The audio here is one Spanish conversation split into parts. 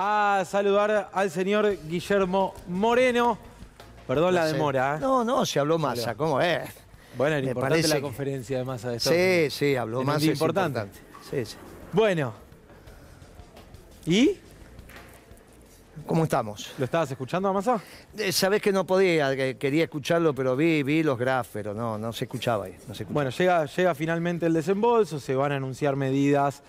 a saludar al señor Guillermo Moreno. Perdón la demora. ¿eh? No, no, se habló Massa, ¿cómo es? Bueno, era Me importante parece la que- conferencia de Massa de Estados Sí, Unidos. sí, habló Massa. es importante. Sí, sí. Bueno. ¿Y? ¿Cómo estamos? ¿Lo estabas escuchando a Massa? Eh, Sabés que no podía, que quería escucharlo, pero vi, vi los grafos, pero no, no se escuchaba ahí. No se escuchaba. Bueno, llega, llega finalmente el desembolso, se van a anunciar medidas,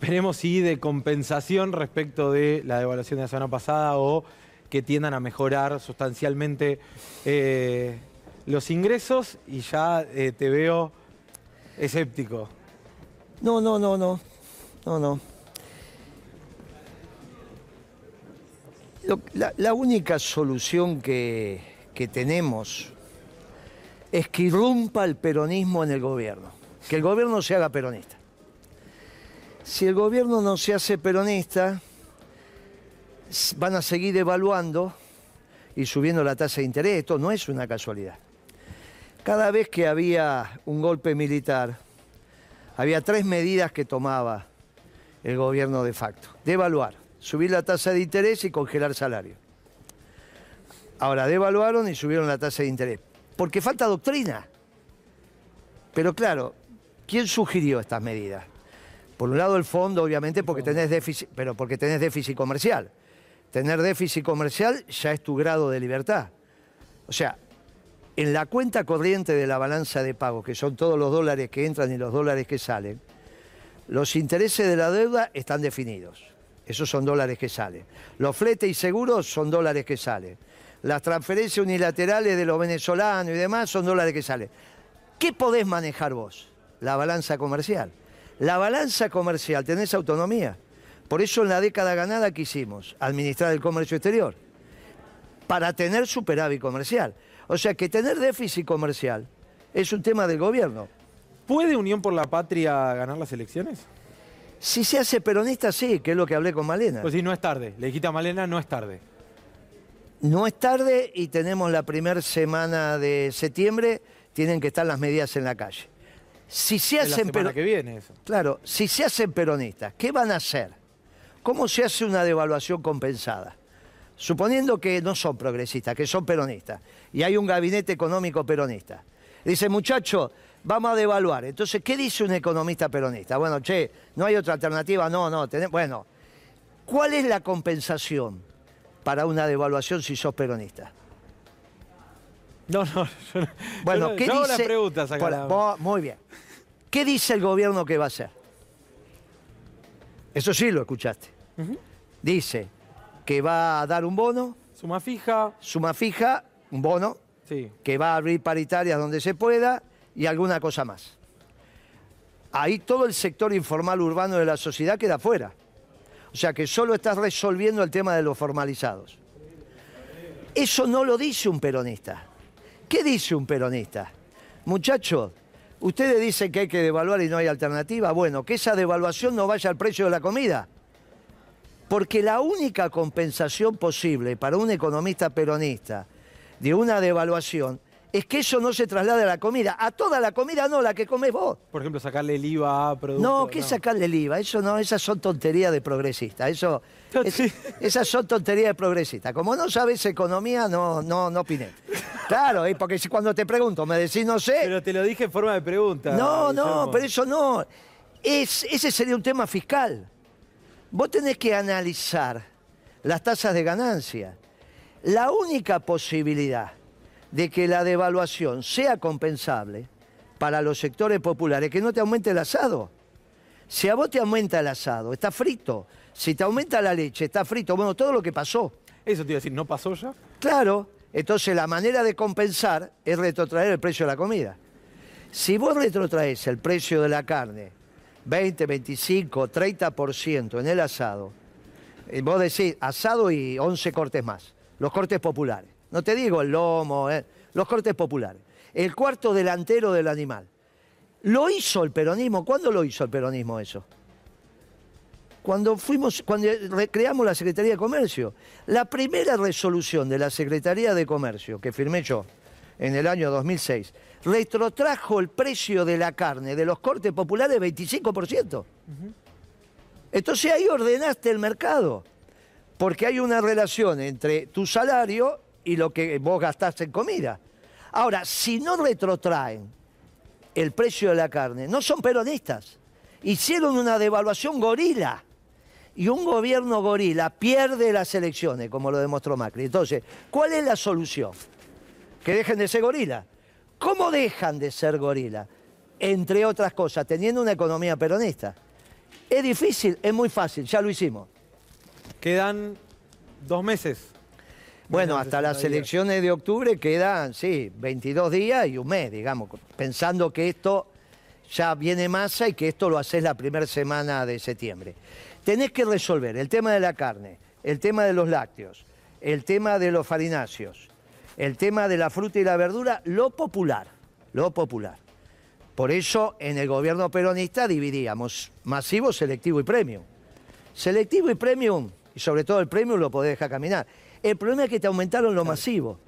esperemos si de compensación respecto de la devaluación de la semana pasada o que tiendan a mejorar sustancialmente eh, los ingresos y ya eh, te veo escéptico. No, no, no, no. No, no. La única solución que, que tenemos es que irrumpa el peronismo en el gobierno. Que el gobierno se haga peronista. Si el gobierno no se hace peronista, van a seguir evaluando y subiendo la tasa de interés. Esto no es una casualidad. Cada vez que había un golpe militar, había tres medidas que tomaba el gobierno de facto. Devaluar, subir la tasa de interés y congelar salario. Ahora, devaluaron y subieron la tasa de interés. Porque falta doctrina. Pero claro, ¿quién sugirió estas medidas? Por un lado el fondo, obviamente, porque tenés déficit, pero porque tenés déficit comercial. Tener déficit comercial ya es tu grado de libertad. O sea, en la cuenta corriente de la balanza de pago, que son todos los dólares que entran y los dólares que salen, los intereses de la deuda están definidos. Esos son dólares que salen. Los fletes y seguros son dólares que salen. Las transferencias unilaterales de los venezolanos y demás son dólares que salen. ¿Qué podés manejar vos? La balanza comercial. La balanza comercial, tenés autonomía. Por eso en la década ganada que hicimos, administrar el comercio exterior para tener superávit comercial. O sea que tener déficit comercial es un tema del gobierno. ¿Puede Unión por la Patria ganar las elecciones? Si se hace peronista, sí, que es lo que hablé con Malena. Pues sí, no es tarde. Le dijiste a Malena, no es tarde. No es tarde y tenemos la primera semana de septiembre, tienen que estar las medidas en la calle. Si se la hacen semana pero- que viene eso. Claro, si se hacen peronistas, ¿qué van a hacer? ¿Cómo se hace una devaluación compensada? Suponiendo que no son progresistas, que son peronistas, y hay un gabinete económico peronista. Dice, muchacho, vamos a devaluar. Entonces, ¿qué dice un economista peronista? Bueno, che, no hay otra alternativa, no, no. Bueno, ¿cuál es la compensación para una devaluación si sos peronista? No, no, yo no. Bueno, yo ¿qué yo dice? las preguntas acá. Vos- muy bien. ¿Qué dice el gobierno que va a hacer? Eso sí lo escuchaste. Dice que va a dar un bono, Suma fija, suma fija, un bono, sí. que va a abrir paritarias donde se pueda y alguna cosa más. Ahí todo el sector informal urbano de la sociedad queda fuera. O sea que solo estás resolviendo el tema de los formalizados. Eso no lo dice un peronista. ¿Qué dice un peronista? Muchachos, ustedes dicen que hay que devaluar y no hay alternativa. Bueno, que esa devaluación no vaya al precio de la comida. Porque la única compensación posible para un economista peronista de una devaluación es que eso no se traslade a la comida. A toda la comida no, la que comes vos. Por ejemplo, sacarle el IVA a productos. No, ¿qué sacarle el IVA? Eso no, esas son tonterías de progresistas. Eso, es- esas son tonterías de progresistas. Como no sabes economía, no, no, no opines. Claro, eh, porque si cuando te pregunto me decís no sé. Pero te lo dije en forma de pregunta. No, no, pero eso no. Es, ese sería un tema fiscal. Vos tenés que analizar las tasas de ganancia. La única posibilidad de que la devaluación sea compensable para los sectores populares es que no te aumente el asado. Si a vos te aumenta el asado, está frito. Si te aumenta la leche, está frito. Bueno, todo lo que pasó. Eso te iba a decir, ¿no pasó ya? Claro, entonces la manera de compensar es retrotraer el precio de la comida. Si vos retrotraes el precio de la carne 20, 25, 30% en el asado, eh, vos decís asado y 11 cortes más, los cortes populares. No te digo el lomo, eh, los cortes populares. El cuarto delantero del animal. Lo hizo el peronismo. ¿Cuándo lo hizo el peronismo eso? Cuando fuimos, cuando re- creamos la Secretaría de Comercio. La primera resolución de la Secretaría de Comercio que firmé yo en el año 2006 retrotrajo el precio de la carne de los cortes populares 25%. Entonces ahí ordenaste el mercado. porque hay una relación entre tu salario y lo que vos gastás en comida. Ahora, si no retrotraen el precio de la carne, no son peronistas. Hicieron una devaluación gorila. Y un gobierno gorila pierde las elecciones, como lo demostró Macri. Entonces, ¿cuál es la solución? Que dejen de ser gorila. ¿Cómo dejan de ser gorila? Entre otras cosas, teniendo una economía peronista. Es difícil, es muy fácil, ya lo hicimos. Quedan dos meses. Bueno, hasta las 60 días. elecciones de octubre quedan, sí, 22 días y un mes, digamos, pensando que esto ya viene masa y que esto lo haces la primera semana de septiembre. Tenés que resolver el tema de la carne, el tema de los lácteos, el tema de los farináceos, el tema de la fruta y la verdura, lo popular, lo popular. Por eso en el gobierno peronista dividíamos masivo, selectivo y premium. Selectivo y premium, y sobre todo el premium lo podés dejar caminar. El problema es que te aumentaron lo masivo.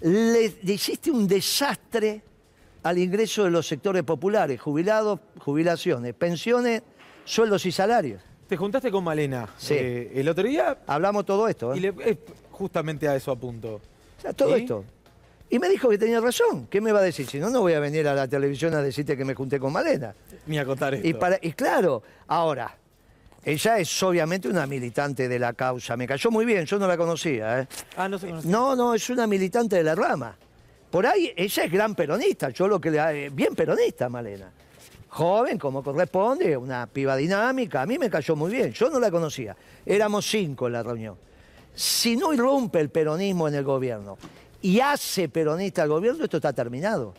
Le, le hiciste un desastre al ingreso de los sectores populares, jubilados, jubilaciones, pensiones, sueldos y salarios. Te juntaste con Malena Sí. eh, el otro día Hablamos todo esto, ¿eh? y le, eh, justamente a eso apunto. O sea, todo ¿Y? esto. Y me dijo que tenía razón. ¿Qué me va a decir? Si no, no voy a venir a la televisión a decirte que me junté con Malena. Ni a contar esto. Y, para, y claro, ahora, ella es obviamente una militante de la causa. Me cayó muy bien, yo no la conocía. ¿eh? Ah, no se conocía. No, no, es una militante de la rama. Por ahí, ella es gran peronista, yo lo que le... eh, Bien peronista, Malena. Joven, como corresponde, una piba dinámica, a mí me cayó muy bien, yo no la conocía. Éramos cinco en la reunión. Si no irrumpe el peronismo en el gobierno y hace peronista al gobierno, esto está terminado.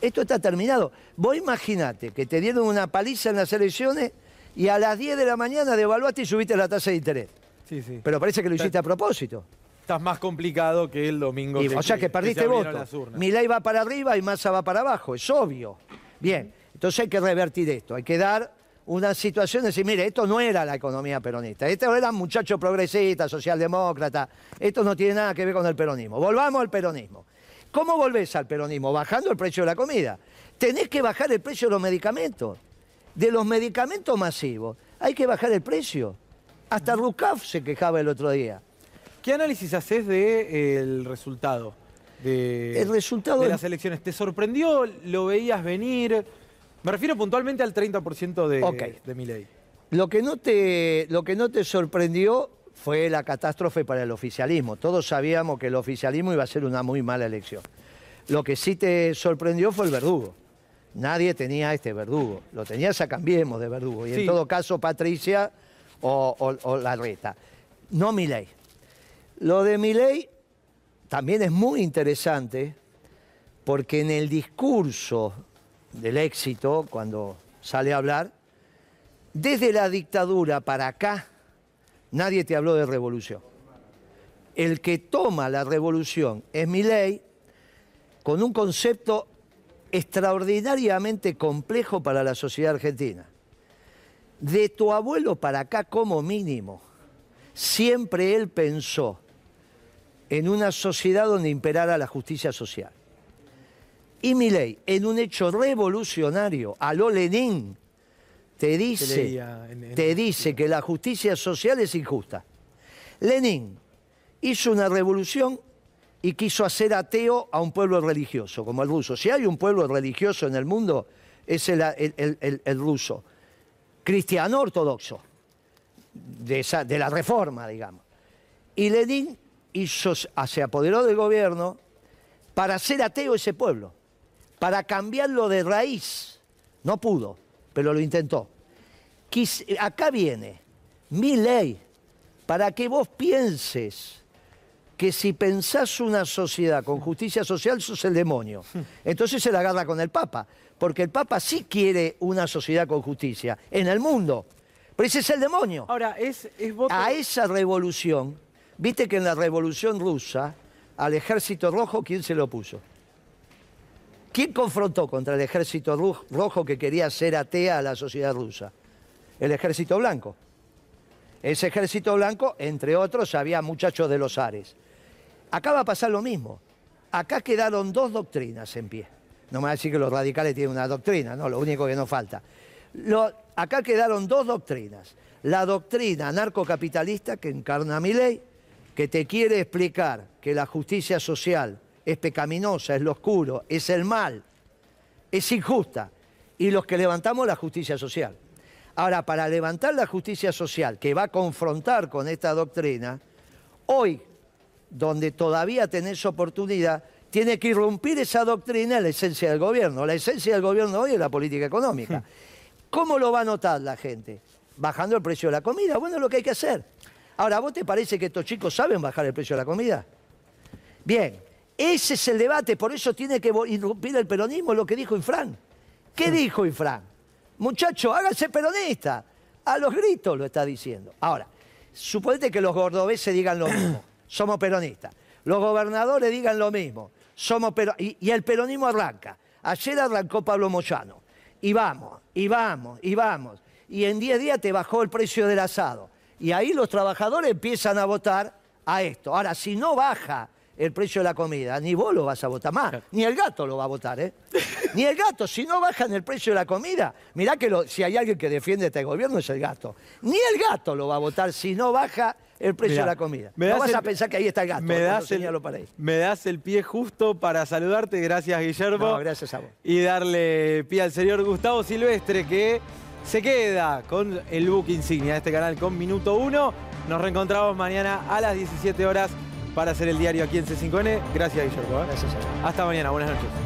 Esto está terminado. Vos imaginate que te dieron una paliza en las elecciones y a las 10 de la mañana devaluaste y subiste la tasa de interés. Sí, sí. Pero parece que lo hiciste a propósito. Estás más complicado que el domingo. Y, o sea que se perdiste abrieron voto. las urnas. Milei va para arriba y Massa va para abajo, es obvio. Bien, entonces hay que revertir esto, hay que dar una situación de decir, mire, esto no era la economía peronista, esto eran muchachos progresistas, socialdemócratas, esto no tiene nada que ver con el peronismo. Volvamos al peronismo. ¿Cómo volvés al peronismo? Bajando el precio de la comida. Tenés que bajar el precio de los medicamentos. De los medicamentos masivos, hay que bajar el precio. Hasta Rucaf se quejaba el otro día. ¿Qué análisis haces del resultado? De, El resultado de las elecciones. ¿Te sorprendió? ¿Lo veías venir? Me refiero puntualmente al 30% de, de Milei. Lo que, no te, lo que no te sorprendió fue la catástrofe para el oficialismo. Todos sabíamos que el oficialismo iba a ser una muy mala elección. Lo que sí te sorprendió fue el verdugo. Nadie tenía este verdugo. Lo tenías a Cambiemos de verdugo. Y Sí. en todo caso Patricia o, o, o Larreta. No Milei. Lo de Milei también es muy interesante porque en el discurso del éxito, cuando sale a hablar, desde la dictadura para acá, nadie te habló de revolución. El que toma la revolución es Milei con un concepto extraordinariamente complejo para la sociedad argentina. De tu abuelo para acá como mínimo, siempre él pensó en una sociedad donde imperara la justicia social. Y Milei, en un hecho revolucionario, a lo Lenin, te dice, leía en- en- te dice que la justicia social es injusta. Lenin hizo una revolución y quiso hacer ateo a un pueblo religioso, como el ruso. Si hay un pueblo religioso en el mundo, es el, el- el- ruso, cristiano ortodoxo, de, esa- de la reforma, digamos. Y Lenin hizo, se apoderó del gobierno para hacer ateo ese pueblo, para cambiarlo de raíz. No pudo, pero lo intentó. Quis- acá viene mi ley para que vos pienses que si pensás una sociedad con justicia social, sos el demonio. Entonces se la agarra con el Papa, porque el Papa sí quiere una sociedad con justicia en el mundo, pero ese es el demonio. Ahora, es, es voto... A esa revolución, viste que en la revolución rusa, al ejército rojo, ¿quién se lo puso? ¿Quién confrontó contra el ejército rojo que quería hacer atea a la sociedad rusa? El ejército blanco. Ese ejército blanco, entre otros, había muchachos de los Ares. Acá va a pasar lo mismo. Acá quedaron dos doctrinas en pie. No me va a decir que los radicales tienen una doctrina, no, lo único que nos falta. Acá quedaron dos doctrinas. La doctrina narcocapitalista que encarna mi ley, que te quiere explicar que la justicia social es pecaminosa, es lo oscuro, es el mal, es injusta. Y los que levantamos la justicia social. Ahora, para levantar la justicia social, que va a confrontar con esta doctrina, hoy, donde todavía tenés oportunidad, tiene que irrumpir esa doctrina en la esencia del gobierno. La esencia del gobierno hoy es la política económica. ¿Cómo lo va a notar la gente? Bajando el precio de la comida. Bueno, es lo que hay que hacer. Ahora, ¿vos te parece que estos chicos saben bajar el precio de la comida? Bien, ese es el debate, por eso tiene que irrumpir el peronismo, lo que dijo Infran. ¿Qué dijo Infran? Muchacho, hágase peronista. A los gritos lo está diciendo. Ahora, suponete que los gordobeses digan lo mismo, somos peronistas. Los gobernadores digan lo mismo, somos pero y, y el peronismo arranca. Ayer arrancó Pablo Moyano. Y vamos, y vamos, y vamos. Y en 10 días te bajó el precio del asado. Y ahí los trabajadores empiezan a votar a esto. Ahora, si no baja el precio de la comida, ni vos lo vas a votar más, ni el gato lo va a votar, ¿eh? Ni el gato, si no bajan el precio de la comida, mirá que lo- si hay alguien que defiende este gobierno es el gato. Ni el gato lo va a votar si no baja el precio Mirá, de la comida. me No vas el- a pensar que ahí está el gato. Me das, el, para ahí. me das el pie justo para saludarte, gracias Guillermo. No, gracias a vos. Y darle pie al señor Gustavo Silvestre que se queda con el book insignia de este canal con Minuto 1. Nos reencontramos mañana a las 17 horas para hacer el diario aquí en C5N. Gracias Guillermo. ¿eh? Gracias. Hasta mañana, buenas noches.